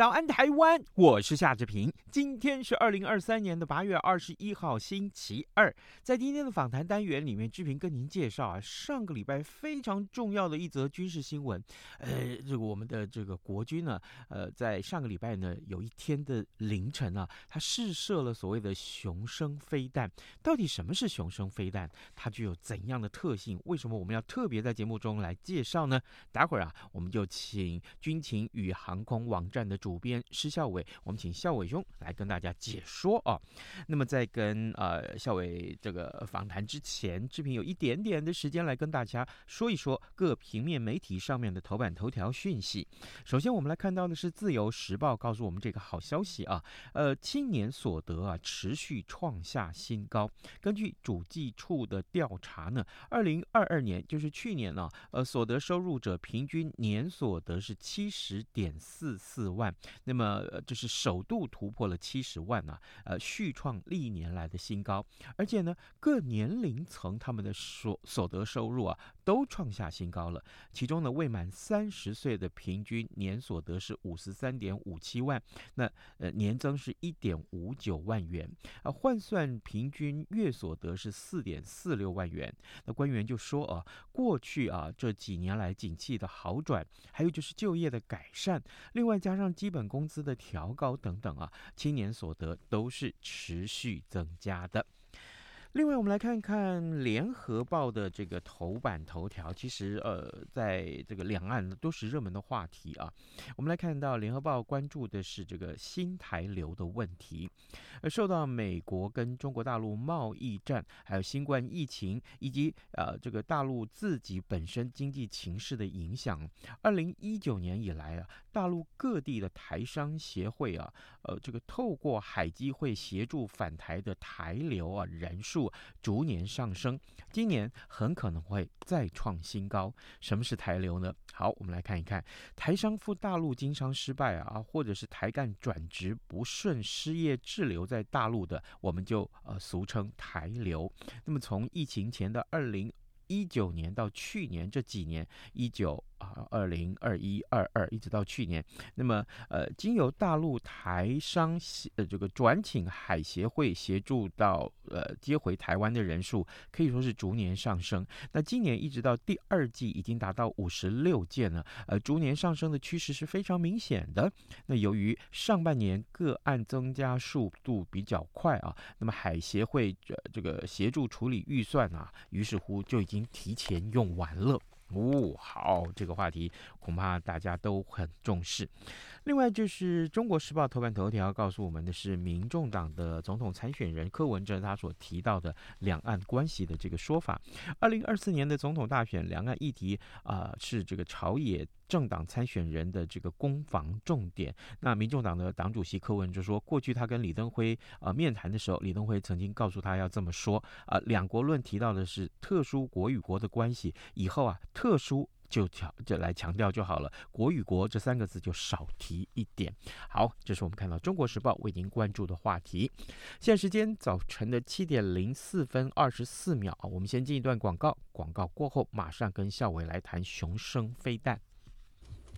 早安，台湾！我是夏志平。今天是二零二三年的八月二十一号，星期二。在今天的访谈单元里面，志平跟您介绍啊，上个礼拜非常重要的一则军事新闻。呃，这个我们的这个国军呢，呃，在上个礼拜呢，有一天的凌晨啊，他试射了所谓的雄升飞弹。到底什么是雄升飞弹？它具有怎样的特性？为什么我们要特别在节目中来介绍呢？待会儿啊，我们就请军情与航空网站的主。编施孝玮，我们请孝伟兄来跟大家解说啊。那么在跟呃孝玮这个访谈之前，志平有一点点的时间来跟大家说一说各平面媒体上面的头版头条讯息。首先，我们来看到的是《自由时报》告诉我们这个好消息啊，呃，青年所得啊持续创下新高。根据主计处的调查呢，二零二二年就是去年呢，呃，所得收入者平均年所得是七十点四四万。那么，就是首度突破了七十万呐、啊，呃，续创历年来的新高，而且呢，各年龄层他们的所所得收入啊，都创下新高了。其中呢，未满三十岁的平均年所得是五十三点五七万，那呃年增是一点五九万元啊，换算平均月所得是四点四六万元。那官员就说啊，过去啊这几年来景气的好转，还有就是就业的改善，另外加上基本工资的调高等等啊，青年所得都是持续增加的。另外，我们来看看《联合报》的这个头版头条，其实呃，在这个两岸都是热门的话题啊。我们来看到《联合报》关注的是这个新台流的问题，而受到美国跟中国大陆贸易战，还有新冠疫情以及呃这个大陆自己本身经济情势的影响，二零一九年以来啊，大陆各地的台商协会啊，呃这个透过海基会协助返台的台流啊人数。逐年上升，今年很可能会再创新高。什么是台流呢？好，我们来看一看，台商赴大陆经商失败啊，啊或者是台干转职不顺、失业滞留在大陆的，我们就呃俗称台流。那么从疫情前的二零一九年到去年这几年，一九。啊，二零二一二二一直到去年，那么呃，经由大陆台商协呃这个转请海协会协助到呃接回台湾的人数，可以说是逐年上升。那今年一直到第二季已经达到五十六件了，呃，逐年上升的趋势是非常明显的。那由于上半年个案增加速度比较快啊，那么海协会这这个协助处理预算啊，于是乎就已经提前用完了。哦，好，这个话题恐怕大家都很重视。另外，就是《中国时报》头版头条告诉我们的是，民众党的总统参选人柯文哲他所提到的两岸关系的这个说法。二零二四年的总统大选，两岸议题啊、是这个朝野政党参选人的这个攻防重点。那民众党的党主席柯文就说，过去他跟李登辉、呃、面谈的时候，李登辉曾经告诉他要这么说啊、两国论提到的是特殊国与国的关系，以后啊特殊。就强就来强调就好了，国与国这三个字就少提一点。好，这是我们看到《中国时报》为您关注的话题。现在时间早晨的七点零四分二十四秒，我们先进一段广告，广告过后马上跟孝玮来谈雄升飞弹。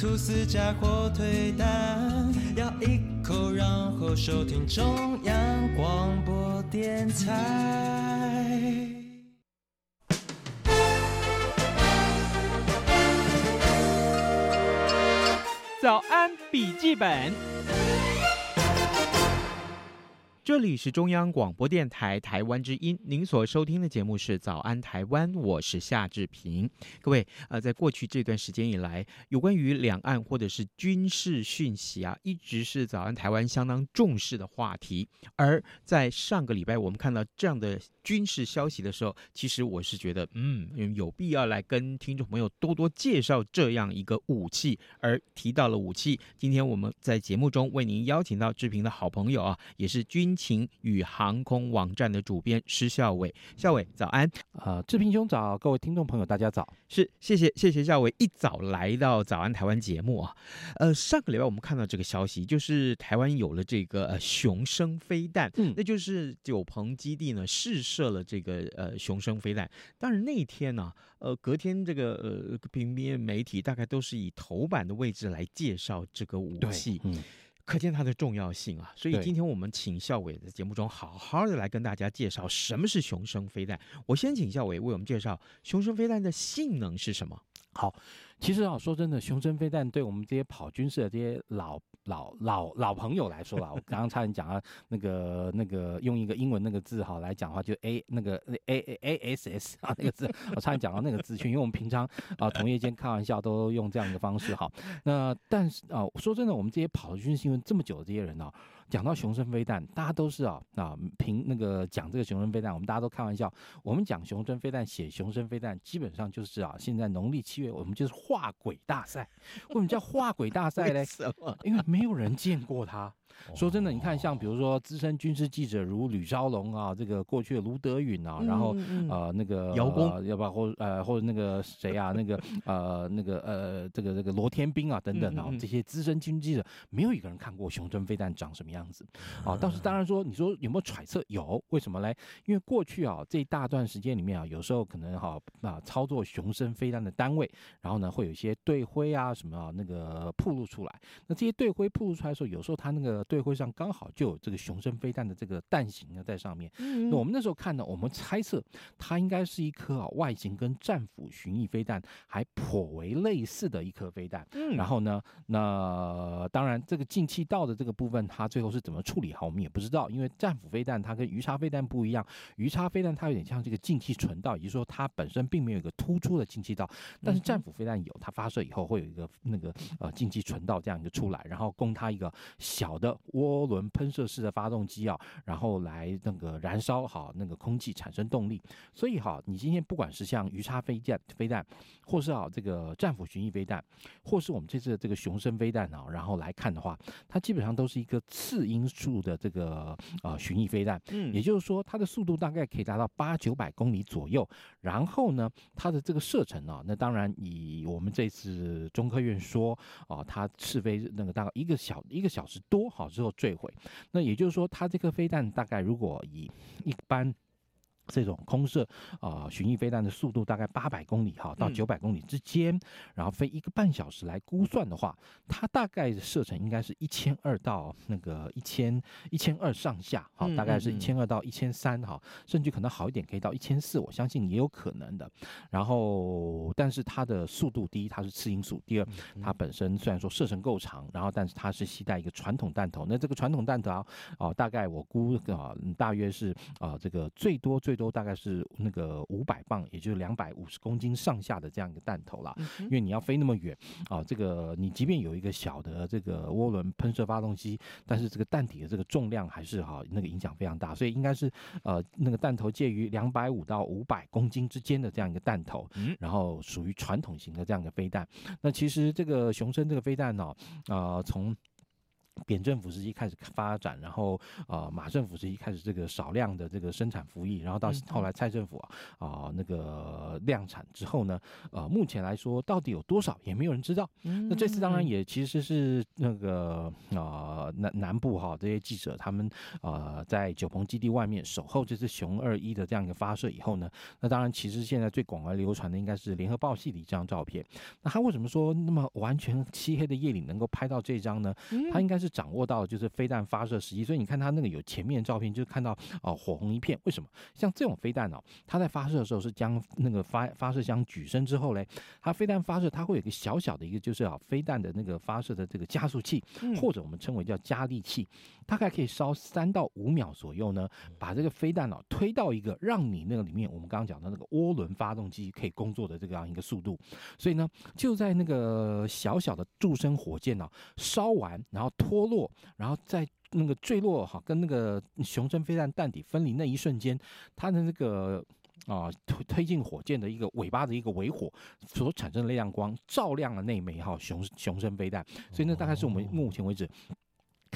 吐司加火腿蛋，咬一口，然后收听中央广播电台。早安，笔记本。这里是中央广播电台台湾之音，您所收听的节目是《早安台湾》，我是夏志平。各位，呃，在过去这段时间以来，有关于两岸或者是军事讯息啊，一直是《早安台湾》相当重视的话题。而在上个礼拜，我们看到这样的军事消息的时候，其实我是觉得，嗯，有必要来跟听众朋友多多介绍这样一个武器。而提到了武器，今天我们在节目中为您邀请到志平的好朋友啊，也是军情与航空网站的主编施孝伟，孝伟早安，呃，志平兄早，各位听众朋友大家早，是谢谢谢谢孝伟一早来到早安台湾节目啊，呃，上个礼拜我们看到这个消息，就是台湾有了这个呃雄升飞弹，嗯，那就是九鹏基地呢试射了这个呃雄升飞弹，但是那一天呢、啊，呃，隔天这个呃平面媒体大概都是以头版的位置来介绍这个武器，嗯。可见它的重要性啊，所以今天我们请校委在节目中好好的来跟大家介绍什么是雄升飞弹。我先请校委为我们介绍雄升飞弹的性能是什么。好，其实啊，说真的，雄升飞弹对我们这些跑军事的这些老。老老老朋友来说了，我刚刚差点讲啊，那个那个用一个英文那个字哈来讲话，就 A 那个 A A A S S 啊那个字，我差点讲到那个字去，因为我们平常啊同业间开玩笑都用这样一个方式哈。那但是啊，说真的，我们这些跑军事新闻这么久的这些人呢、讲到雄升飞弹，大家都是啊啊凭那个讲这个雄升飞弹，我们大家都开玩笑。我们讲雄升飞弹，写雄升飞弹，基本上就是啊，现在农历七月，我们就是画鬼大赛。为什么叫画鬼大赛嘞？因为没有人见过他。说真的，你看，像比如说资深军事记者如吕昭龙啊，这个过去的卢德允啊，然后呃那个姚工，要不然或呃或者那个谁啊，那个呃那个呃这个这个罗天兵啊等等啊，这些资深军事记者，没有一个人看过雄升飞弹长什么样子啊。倒是当然说，你说有没有揣测？有，为什么嘞？因为过去啊这一大段时间里面啊，有时候可能哈啊操作雄升飞弹的单位，然后呢会有一些队徽啊什么啊那个暴露出来。那这些队徽暴露出来的时候，有时候它那个。队徽上刚好就有这个雄升飞弹的这个弹型呢在上面。那我们那时候看呢，我们猜测它应该是一颗啊外形跟战斧巡弋飞弹还颇为类似的一颗飞弹。然后呢，那当然这个进气道的这个部分，它最后是怎么处理好，我们也不知道。因为战斧飞弹它跟鱼叉飞弹不一样，鱼叉飞弹它有点像这个进气存道，也就是说它本身并没有一个突出的进气道，但是战斧飞弹有，它发射以后会有一个那个呃进气存道这样一个出来，然后供它一个小的。涡轮喷射式的发动机啊，然后来那个燃烧好那个空气产生动力，所以哈，你今天不管是像鱼叉飞弹飞弹，或是啊这个战斧巡弋飞弹，或是我们这次的这个雄升飞弹啊，然后来看的话，它基本上都是一个次音速的这个呃巡弋飞弹，嗯，也就是说它的速度大概可以达到八九百公里左右，然后呢，它的这个射程啊，那当然以我们这次中科院说啊，它试飞那个大概一个小一个小时多好之后。坠毁，那也就是说，它这颗飞弹大概如果以一般。这种空射啊、呃，巡弋飞弹的速度大概八百公里哈到九百公里之间，嗯，然后飞一个半小时来估算的话，它大概的射程应该是一千二到那个一千一千二上下哈，大概是一千二到一千三哈，甚至可能好一点可以到一千四，我相信也有可能的。然后，但是它的速度，第一它是次音速，第二它本身虽然说射程够长，然后但是它是携带一个传统弹头，那这个传统弹头啊，哦，大概我估啊大约是啊这个最多最多大概是那个五百磅，也就是两百五十公斤上下的这样一个弹头啦。嗯、因为你要飞那么远啊，这个你即便有一个小的这个涡轮喷射发动机，但是这个弹体的这个重量还是哈那个影响非常大，所以应该是呃那个弹头介于两百五到五百公斤之间的这样一个弹头，然后属于传统型的这样一个飞弹。那其实这个雄升这个飞弹呢，呃从扁政府时期开始发展，然后呃马政府时期开始这个少量的这个生产服役，然后到后来蔡政府啊啊、呃、那个量产之后呢，呃目前来说到底有多少也没有人知道。那这次当然也其实是那个呃南南部哈这些记者他们呃在九鹏基地外面守候这次熊二一的这样一个发射以后呢，那当然其实现在最广而流传的应该是联合报系的一张照片。那他为什么说那么完全漆黑的夜里能够拍到这张呢？他应该是。掌握到就是飞弹发射时机，所以你看它那个有前面照片，就是看到哦火红一片。为什么？像这种飞弹哦，它在发射的时候是将那个发发射箱举升之后嘞，它飞弹发射它会有一个小小的一个就是啊飞弹的那个发射的这个加速器，或者我们称为叫加力器，大概可以烧三到五秒左右呢，把这个飞弹哦推到一个让你那个里面我们刚刚讲的那个涡轮发动机可以工作的这个样一个速度。所以呢，就在那个小小的助升火箭哦烧完，然后拖。脱落，然后在那个坠落哈，跟那个雄升飞弹弹体分离那一瞬间，它的那个啊推推进火箭的一个尾巴的一个尾火所产生的亮光，照亮了那枚哈雄雄升飞弹，所以那大概是我们目前为止。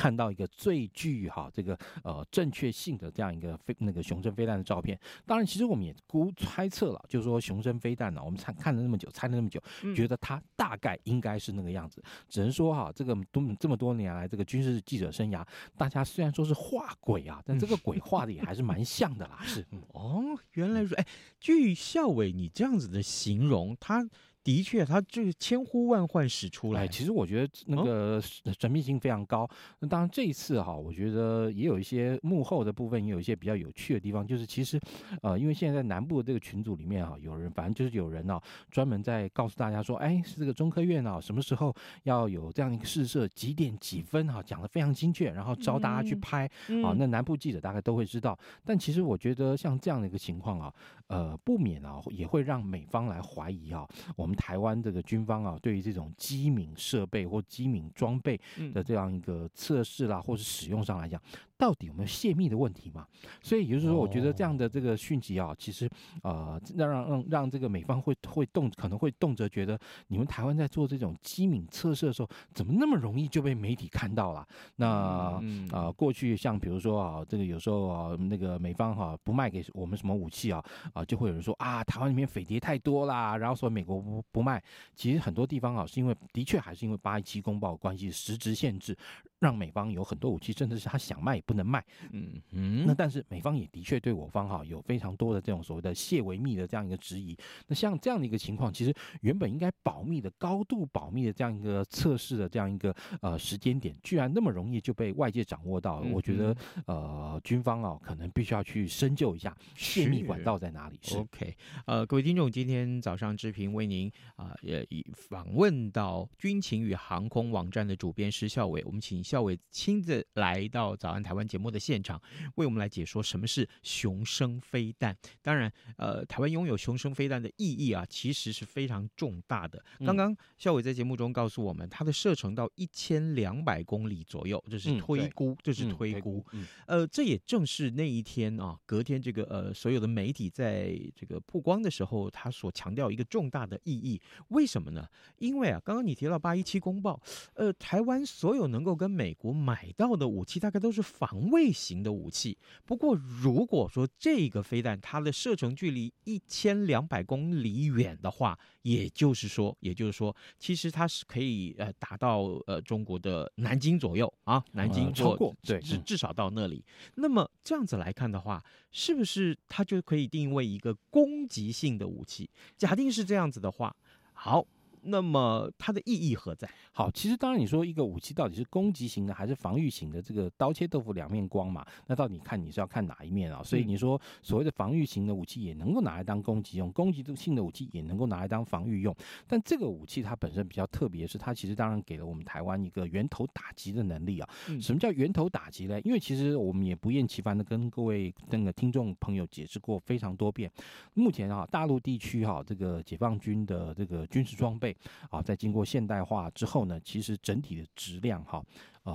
看到一个最具哈这个呃正确性的这样一个飞那个雄升飞弹的照片，当然其实我们也估猜测了，就是说雄升飞弹呢，我们看看了那么久，猜了那么久，觉得它大概应该是那个样子。只能说哈，这个多这么多年来这个军事记者生涯，大家虽然说是画鬼啊，但这个鬼画的也还是蛮像的啦。是哦，原来说哎，据校委你这样子的形容，他。的确，他就是千呼万唤始出来。其实我觉得那个神秘性非常高。那当然这一次哈，我觉得也有一些幕后的部分，也有一些比较有趣的地方。就是其实，呃，因为现在在南部的这个群组里面哈，有人反正就是有人呢，专门在告诉大家说，哎，是这个中科院啊，什么时候要有这样一个试射，几点几分哈，讲的非常精确，然后招大家去拍啊。那南部记者大概都会知道。但其实我觉得像这样的一个情况啊，呃，不免啊也会让美方来怀疑啊，我们。台湾这个军方啊，对于这种机敏设备或机敏装备的这样一个测试啦，或是使用上来讲。到底有没有泄密的问题嘛？所以也就是说，我觉得这样的这个讯息啊，其实呃，让让让让这个美方会会动，可能会动辄觉得你们台湾在做这种机敏测试的时候，怎么那么容易就被媒体看到了？那啊、呃，过去像比如说啊，这个有时候啊，那个美方哈、啊、不卖给我们什么武器啊啊，就会有人说啊，台湾里面匪谍太多啦，然后说美国不不卖。其实很多地方啊，是因为的确还是因为八一七公报关系实质限制。让美方有很多武器，甚至是他想卖也不能卖。嗯嗯，那但是美方也的确对我方哈有非常多的这种所谓的泄维密的这样一个质疑。那像这样的一个情况，其实原本应该保密的、高度保密的这样一个测试的这样一个呃时间点，居然那么容易就被外界掌握到了。我觉得呃军方啊可能必须要去深究一下泄密管道在哪里。是 OK，呃，各位听众，今天早上志平为您啊也以访问到军情与航空网站的主编施孝伟，我们请。孝伟亲自来到《早安台湾》节目的现场，为我们来解说什么是雄升飞弹。当然，呃，台湾拥有雄升飞弹的意义啊，其实是非常重大的。刚刚孝伟在节目中告诉我们，它的射程到一千两百公里左右，这是推估，这是推估。呃，这也正是那一天啊，隔天这个呃，所有的媒体在这个曝光的时候，他所强调一个重大的意义。为什么呢？因为啊，刚刚你提到八一七公报，呃，台湾所有能够跟美美国买到的武器大概都是防卫型的武器。不过，如果说这个飞弹它的射程距离一千两百公里远的话，也就是说，也就是说，其实它是可以呃打到呃中国的南京左右啊，南京、呃、超过对，至至少到那里。那么这样子来看的话，是不是它就可以定位一个攻击性的武器？假定是这样子的话，好。那么它的意义何在？好，其实当然你说一个武器到底是攻击型的还是防御型的，这个刀切豆腐两面光嘛。那到底看你是要看哪一面啊？所以你说所谓的防御型的武器也能够拿来当攻击用，攻击性的武器也能够拿来当防御用。但这个武器它本身比较特别，是它其实当然给了我们台湾一个源头打击的能力啊。什么叫源头打击呢？因为其实我们也不厌其烦的跟各位那个听众朋友解释过非常多遍，目前啊大陆地区哈这个解放军的这个军事装备啊，在经过现代化之后呢，其实整体的质量哈。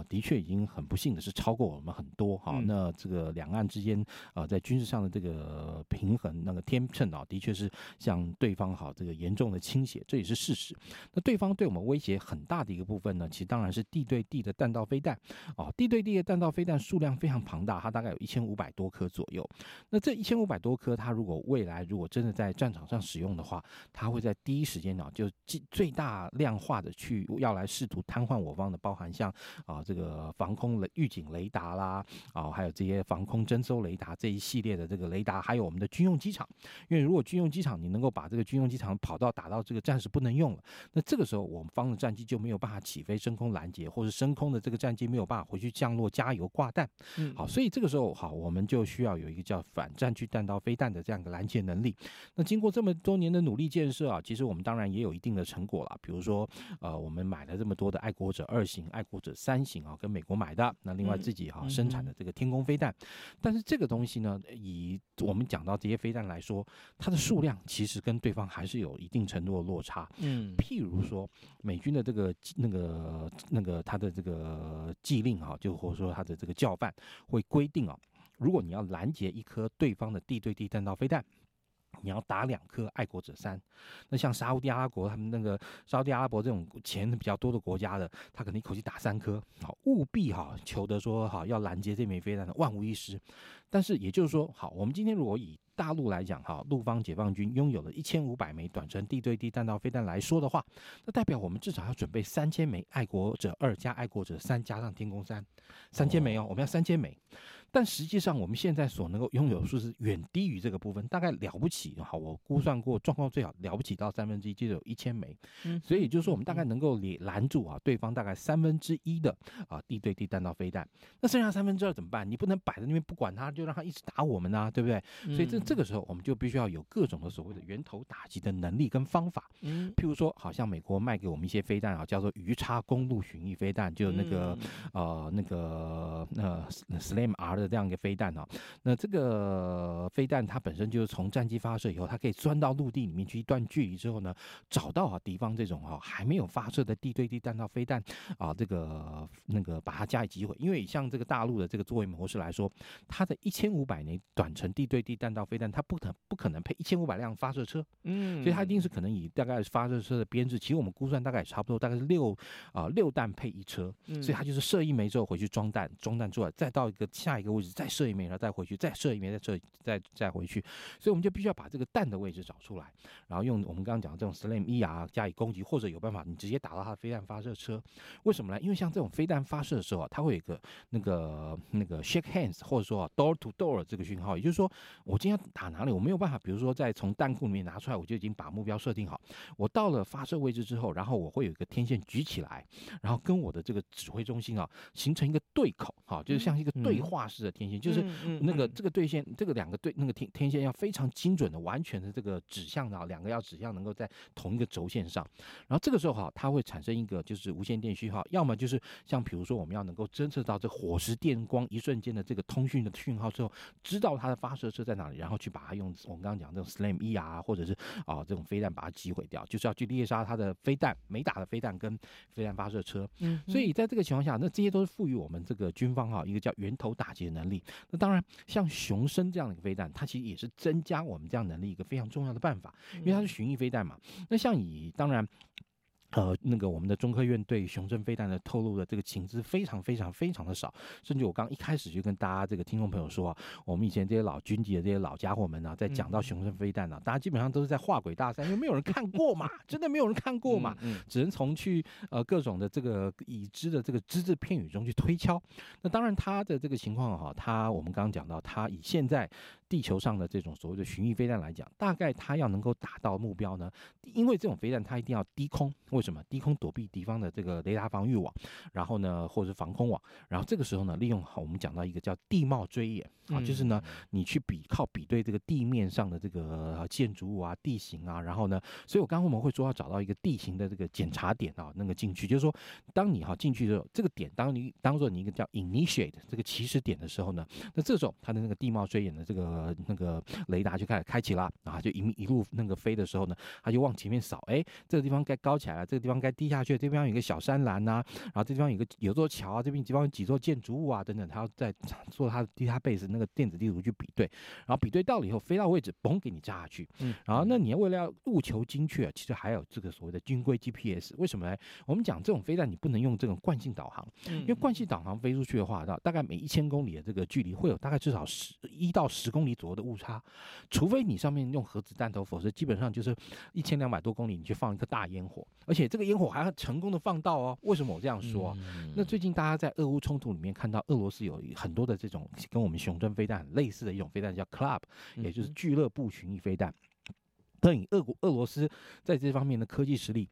的确已经很不幸的是超过我们很多哈。那这个两岸之间啊，在军事上的这个平衡那个天秤啊，的确是向对方好这个严重的倾斜，这也是事实。那对方对我们威胁很大的一个部分呢，其实当然是地对地的弹道飞弹啊，地对地的弹道飞弹数量非常庞大，它大概有一千五百多颗左右。那这一千五百多颗，它如果未来如果真的在战场上使用的话，它会在第一时间呢，就最大量化的去要来试图瘫痪我方的，包含像啊。这个防空雷预警雷达啦，啊，还有这些防空侦搜雷达这一系列的这个雷达，还有我们的军用机场，因为如果军用机场你能够把这个军用机场跑道打到这个暂时不能用了，那这个时候我们方的战机就没有办法起飞升空拦截，或者升空的这个战机没有办法回去降落加油挂弹。嗯，好，所以这个时候好，我们就需要有一个叫反战区弹道飞弹的这样一个拦截能力。那经过这么多年的努力建设啊，其实我们当然也有一定的成果了，比如说呃，我们买了这么多的爱国者二型、爱国者三型。啊，跟美国买的，那另外自己哈生产的这个天宫飞弹，但是这个东西呢，以我们讲到这些飞弹来说，它的数量其实跟对方还是有一定程度的落差。嗯，譬如说美军的这个那个那个他的这个技令啊，就或者说他的这个教范会规定啊，如果你要拦截一颗对方的地对地弹道飞弹。你要打两颗爱国者三，那像沙乌地阿拉伯他们那个沙乌地阿拉伯这种钱比较多的国家的，他可能一口气打三颗，好务必哈求得说好要拦截这枚飞弹的万无一失。但是也就是说，好，我们今天如果以大陆来讲哈，陆方解放军拥有了一千五百枚短程地对地弹道飞弹来说的话，那代表我们至少要准备三千枚爱国者二加爱国者三加上天弓三，三千枚哦，我们要三千枚。但实际上，我们现在所能够拥有的数是远低于这个部分，大概了不起哈，我估算过状况最好了不起到三分之一，就有一千枚。所以就是说，我们大概能够拦拦住啊对方大概三分之一的啊地对地弹道飞弹。那剩下三分之二怎么办？你不能摆在那边不管它，就让它一直打我们呐、啊，对不对？所以这这个时候，我们就必须要有各种的所谓的源头打击的能力跟方法。嗯譬如说，好像美国卖给我们一些飞弹啊，叫做鱼叉公路巡弋飞弹，就那个呃那个呃 Slam R。的这样一个飞弹啊，那这个飞弹它本身就是从战机发射以后，它可以钻到陆地里面去一段距离之后呢，找到啊敌方这种哈还没有发射的地对地弹道飞弹啊，这个那个把它加以击毁。因为像这个大陆的这个作为模式来说，它的一千五百枚短程地对地弹道飞弹，它不可不可能配一千五百辆发射车，嗯，所以它一定是可能以大概发射车的编制，其实我们估算大概也差不多，大概是六啊六弹配一车，所以它就是射一枚之后回去装弹，装弹出来再到一个下一个。位置再射一枚，然后再回去，再射一枚，再射，再再回去，所以我们就必须要把这个弹的位置找出来，然后用我们刚刚讲的这种 SLAM E R 加以攻击，或者有办法你直接打到它的飞弹发射车。为什么呢？因为像这种飞弹发射的时候啊，它会有一个那个那个 shake hands，或者说 door to door 这个讯号，也就是说我今天打哪里，我没有办法，比如说在从弹库里面拿出来，我就已经把目标设定好。我到了发射位置之后，然后我会有一个天线举起来，然后跟我的这个指挥中心啊形成一个对口，哈，就是像一个对话式。的天线就是那个这个对线，这个两个对那个天天线要非常精准的、完全的这个指向的，两个要指向能够在同一个轴线上。然后这个时候哈，它会产生一个就是无线电讯号，要么就是像比如说我们要能够侦测到这火石电光一瞬间的这个通讯的讯号之后，知道它的发射车在哪里，然后去把它用我们刚刚讲这种 SLAM E 啊或者是啊这种飞弹把它击毁掉，就是要去猎杀它的飞弹、没打的飞弹跟飞弹发射车。嗯，所以在这个情况下，那这些都是赋予我们这个军方哈一个叫源头打击。能力，那当然像雄升这样的一个飞弹，它其实也是增加我们这样能力一个非常重要的办法，因为它是巡弋飞弹嘛。那像以当然呃，那个我们的中科院对雄升飞弹的透露的这个情资非常非常非常的少，甚至我刚一开始就跟大家这个听众朋友说啊，我们以前这些老军级的这些老家伙们呢、啊，在讲到雄升飞弹呢、啊，大家基本上都是在画鬼大山，因为没有人看过嘛，真的没有人看 过嘛，只能从去呃各种的这个已知的这个只字片语中去推敲。那当然他的这个情况哈，他我们刚刚讲到，他以现在地球上的这种所谓的巡弋飞弹来讲，大概他要能够达到目标呢，因为这种飞弹它一定要低空。为什么低空躲避敌方的这个雷达防御网，然后呢，或者是防空网，然后这个时候呢，利用好我们讲到一个叫地貌追演啊，就是呢，你去比靠比对这个地面上的这个建筑物啊、地形啊，然后呢，所以我刚刚我们会说要找到一个地形的这个检查点啊，那个进去，就是说，当你哈进去的时候，这个点当你当做你一个叫 initiate 这个起始点的时候呢，那这时候它的那个地貌追演的这个那个雷达就开始开启了啊，就一一路那个飞的时候呢，它就往前面扫，哎，这个地方该高起来了。这个地方该低下去，这地方有一个小山栏呐、啊，然后这地方有个有座桥啊，这边地方有几座建筑物啊等等，他要在 做他的 database 那个电子地图去比对，然后比对到了以后飞到位置，嘣给你炸下去。嗯，然后那你要为了要务求精确，其实还有这个所谓的军规 GPS。为什么呢？我们讲这种飞弹你不能用这种惯性导航，因为惯性导航飞出去的话，大大概每一千公里的这个距离会有大概至少十一到十公里左右的误差，除非你上面用核子弹头，否则基本上就是一千两百多公里你去放一个大烟火，而且。这个烟火还很成功的放到哦，为什么我这样说啊？那最近大家在俄乌冲突里面看到俄罗斯有很多的这种跟我们雄升飞弹很类似的一种飞弹，叫 Club，也就是俱乐部巡弋飞弹。但以俄国俄罗斯在这方面的科技实力。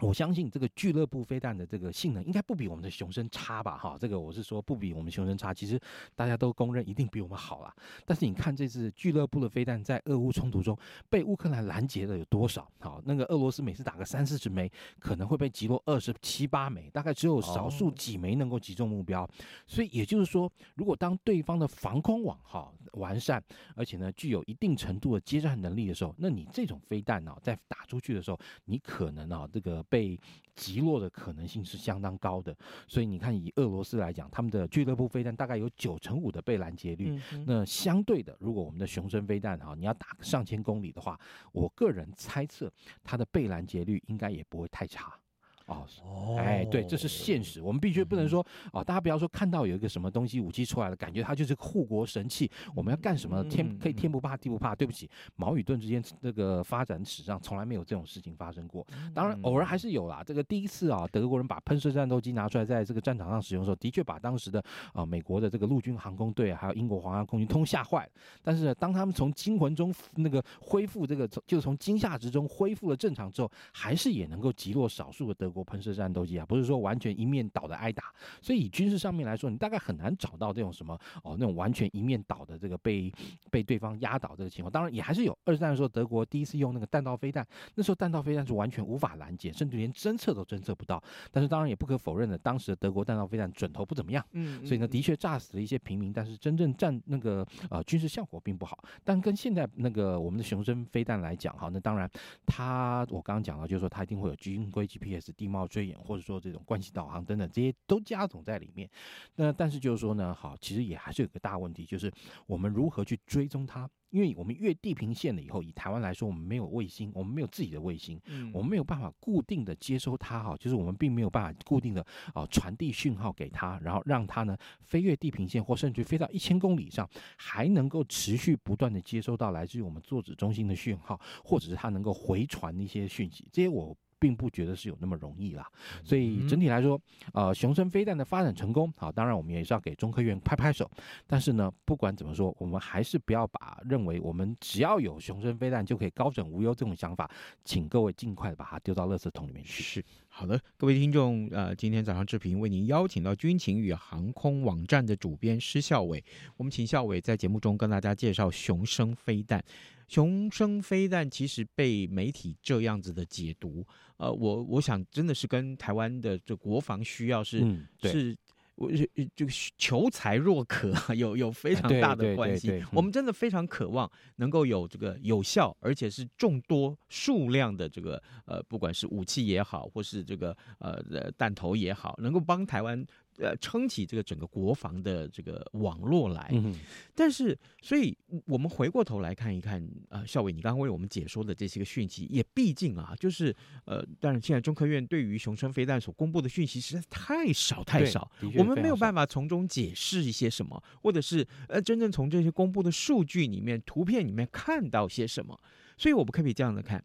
我相信这个俱乐部飞弹的这个性能应该不比我们的雄升差吧？哈，这个我是说不比我们雄升差，其实大家都公认一定比我们好啦。但是你看这次俱乐部的飞弹在俄乌冲突中被乌克兰拦截的有多少？好，那个俄罗斯每次打个三四十枚，可能会被击落二十七八枚，大概只有少数几枚能够击中目标。所以也就是说，如果当对方的防空网哈完善，而且呢具有一定程度的接战能力的时候，那你这种飞弹呢在打出去的时候，你可能啊这个。被击落的可能性是相当高的，所以你看，以俄罗斯来讲，他们的俱乐部飞弹大概有九成五的被拦截率。那相对的，如果我们的雄升飞弹哈，你要打个上千公里的话，我个人猜测它的被拦截率应该也不会太差。哦，哎，对，这是现实，我们必须不能说哦，大家不要说看到有一个什么东西武器出来了，感觉它就是护国神器，我们要干什么天可以天不怕地不怕。对不起，矛与盾之间这个发展史上从来没有这种事情发生过，当然偶尔还是有啦。这个第一次啊，德国人把喷射战斗机拿出来在这个战场上使用的时候，的确把当时的啊美国的这个陆军航空队还有英国皇家空军通吓坏了。但是当他们从惊魂中那个恢复这个，就从惊吓之中恢复了正常之后，还是也能够击落少数的德国。国喷射战斗机啊，不是说完全一面倒的挨打，所以以军事上面来说，你大概很难找到这种什么哦，那种完全一面倒的这个被被对方压倒这个情况。当然也还是有，二战的时候德国第一次用那个弹道飞弹，那时候弹道飞弹是完全无法拦截，甚至连侦测都侦测不到。但是当然也不可否认的，当时的德国弹道飞弹准头不怎么样，嗯，所以呢的确炸死了一些平民，但是真正战那个呃军事效果并不好。但跟现在那个我们的雄升飞弹来讲，哈，那当然它我刚刚讲了，就是说它一定会有军规 GPS 地貌追演，或者说这种惯性导航等等，这些都加总在里面。那但是就是说呢，好，其实也还是有个大问题，就是我们如何去追踪它？因为我们越地平线了以后，以台湾来说，我们没有卫星，我们没有自己的卫星，我们没有办法固定的接收它，哈，就是我们并没有办法固定的啊传递讯号给它，然后让它呢飞越地平线，或甚至飞到一千公里以上，还能够持续不断的接收到来自于我们坐子中心的讯号，或者是它能够回传一些讯息，这些我。并不觉得是有那么容易啦，所以整体来说，呃，雄升飞弹的发展成功，好，当然我们也是要给中科院拍拍手。但是呢，不管怎么说，我们还是不要把认为我们只要有雄升飞弹就可以高枕无忧这种想法，请各位尽快的把它丢到垃圾桶里面去。是，好的，各位听众，呃，今天早上志平为您邀请到军情与航空网站的主编施孝伟，我们请孝伟在节目中跟大家介绍雄升飞弹。雄升飞弹其实被媒体这样子的解读，呃，我我想真的是跟台湾的这国防需要是、嗯、是，我就求才若渴，有有非常大的关系。我们真的非常渴望能够有这个有效而且是众多数量的这个呃，不管是武器也好，或是这个呃弹头也好，能够帮台湾。呃撑起这个整个国防的这个网络来。嗯，但是，所以我们回过头来看一看，啊、呃，校伟，你刚刚为我们解说的这些个讯息，也毕竟啊，就是呃，当然现在中科院对于雄升飞弹所公布的讯息实在太少太少，我们没有办法从中解释一些什么，或者是呃，真正从这些公布的数据里面、图片里面看到些什么。所以，我们可以这样的看？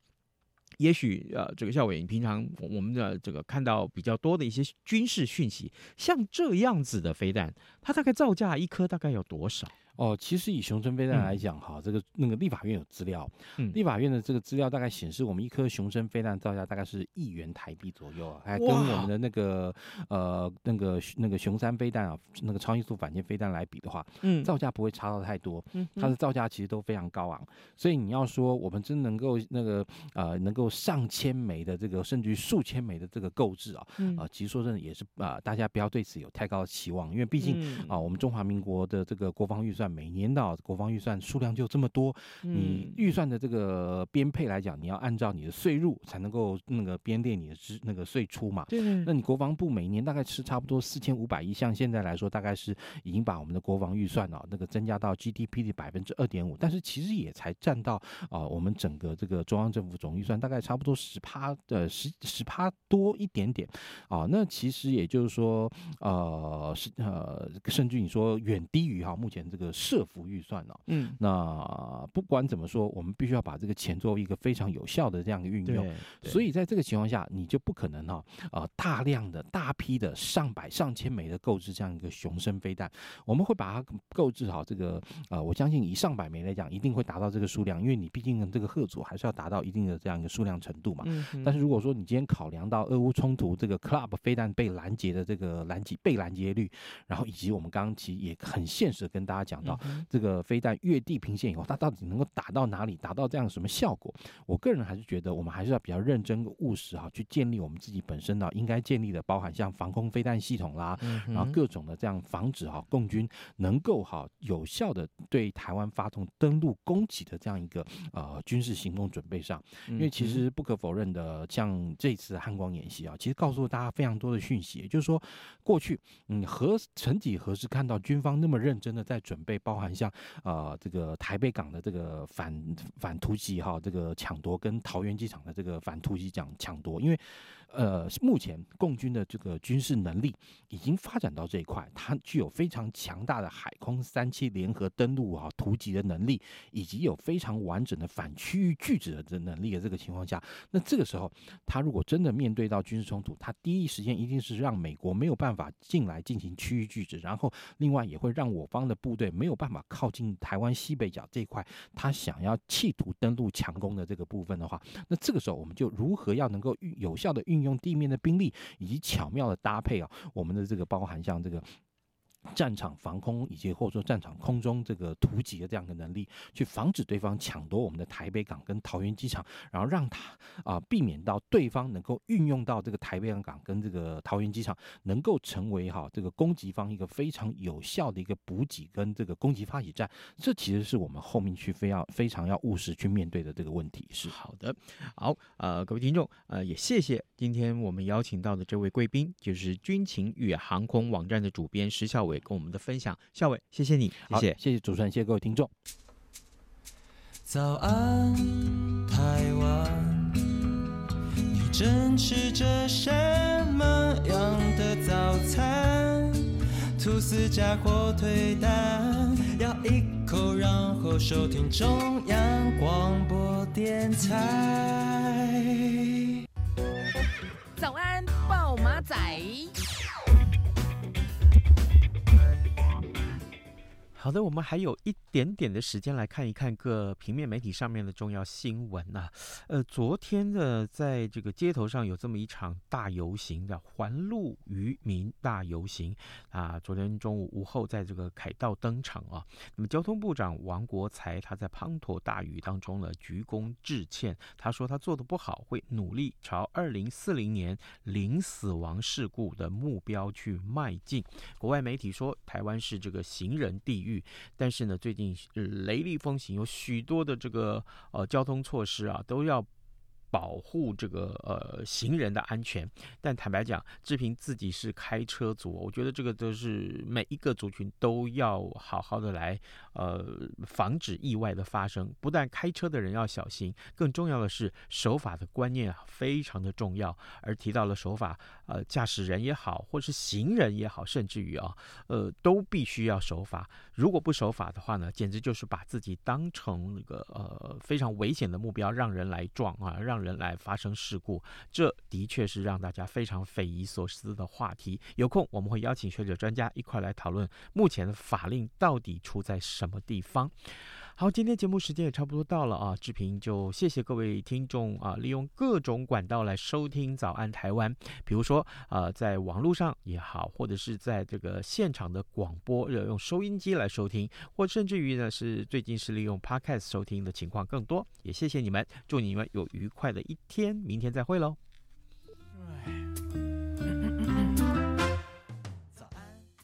也许呃，这个校委，平常我们的这个看到比较多的一些军事讯息，像这样子的飞弹，它大概造价一颗大概有多少？哦，其实以熊升飞弹来讲，哈、嗯，这个那个立法院有资料，嗯，立法院的这个资料大概显示，我们一颗熊升飞弹造价大概是亿元台币左右啊，还跟我们的那个呃那个那个熊三飞弹啊，那个超音速反舰飞弹来比的话，嗯，造价不会差到太多，嗯，它的造价其实都非常高昂，所以你要说我们真能够那个呃能够上千枚的这个甚至于数千枚的这个购置啊，嗯、呃，其实说真的也是啊、呃，大家不要对此有太高的期望，因为毕竟啊、我们中华民国的这个国防预算。每年的国防预算数量就这么多，你预算的这个编配来讲，你要按照你的税入才能够那个编列你的支那个税出嘛。对。那你国防部每年大概是差不多四千五百亿，像现在来说，大概是已经把我们的国防预算啊那个增加到 GDP 的百分之二点五，但是其实也才占到啊我们整个这个中央政府总预算大概差不多十趴的十十趴多一点点啊。那其实也就是说，呃是呃甚至你说远低于哈目前这个。设伏预算哦，嗯，那不管怎么说，我们必须要把这个钱作为一个非常有效的这样一个运用。所以在这个情况下，你就不可能哈，呃，大量的大批的上百上千枚的购置这样一个雄升飞弹，我们会把它购置好。这个呃，我相信以上百枚来讲，一定会达到这个数量，因为你毕竟这个贺组还是要达到一定的这样一个数量程度嘛。嗯。但是如果说你今天考量到俄乌冲突这个 Club 飞弹被拦截的这个拦截被拦截率，然后以及我们刚刚其实也很现实的跟大家讲到。这个飞弹越地平线以后，它到底能够打到哪里，达到这样什么效果？我个人还是觉得，我们还是要比较认真务实哈，去建立我们自己本身呢应该建立的，包含像防空飞弹系统啦，然后各种的这样防止哈共军能够哈有效的对台湾发动登陆攻击的这样一个呃军事行动准备上。因为其实不可否认的，像这次汉光演习啊，其实告诉大家非常多的讯息，也就是说，过去嗯何曾几何时看到军方那么认真的在准备。包含像啊、呃、这个台北港的这个反反突击哈，这个抢夺跟桃园机场的这个反突击讲抢夺，因为。呃，目前共军的这个军事能力已经发展到这一块，它具有非常强大的海空三栖联合登陆啊、突击的能力，以及有非常完整的反区域拒止的这能力的这个情况下，那这个时候，他如果真的面对到军事冲突，他第一时间一定是让美国没有办法进来进行区域拒止，然后另外也会让我方的部队没有办法靠近台湾西北角这一块，他想要企图登陆强攻的这个部分的话，那这个时候我们就如何要能够有效的运。用地面的兵力以及巧妙的搭配啊，我们的这个包含像这个。战场防空以及或者说战场空中这个突击的这样的能力，去防止对方抢夺我们的台北港跟桃园机场，然后让他啊避免到对方能够运用到这个台北港跟这个桃园机场，能够成为哈这个攻击方一个非常有效的一个补给跟这个攻击发起战。这其实是我们后面去非要非常要务实去面对的这个问题。是好的，好，呃，各位听众，呃，也谢谢今天我们邀请到的这位贵宾，就是军情与航空网站的主编石孝玮。跟我们的分享，孝伟，谢谢你，谢谢，谢谢主持人，谢谢各位听众。早安，台湾，你正吃着什么样的早餐？吐司加火腿蛋，咬一口，然后收听中央广播电台。早安，暴马仔。好的，我们还有一点点的时间来看一看各平面媒体上面的重要新闻、啊。呃，昨天呢，在这个街头上有这么一场大游行的环路渔民大游行啊。昨天中午午后，在这个凯道登场啊。那么交通部长王国材他在滂沱大雨当中呢，鞠躬致歉。他说他做的不好，会努力朝二零四零年零死亡事故的目标去迈进。国外媒体说，台湾是这个行人地狱。但是呢，最近雷厉风行，有许多的这个呃交通措施啊，都要保护这个呃行人的安全。但坦白讲，志平自己是开车族，我觉得这个都是每一个族群都要好好的来呃防止意外的发生。不但开车的人要小心，更重要的是守法的观念啊非常的重要。而提到了守法，呃，驾驶人也好，或是行人也好，甚至于啊，呃，都必须要守法。如果不守法的话呢，简直就是把自己当成那个呃非常危险的目标，让人来撞啊，让人来发生事故。这的确是让大家非常匪夷所思的话题。有空我们会邀请学者专家一块来讨论目前的法令到底出在什么地方。好，今天节目时间也差不多到了啊，志平就谢谢各位听众啊，利用各种管道来收听《早安台湾》，比如说啊，在网络上也好，或者是在这个现场的广播，用收音机来收听，或甚至于呢是最近是利用 Podcast 收听的情况更多，也谢谢你们，祝你们有愉快的一天，明天再会喽。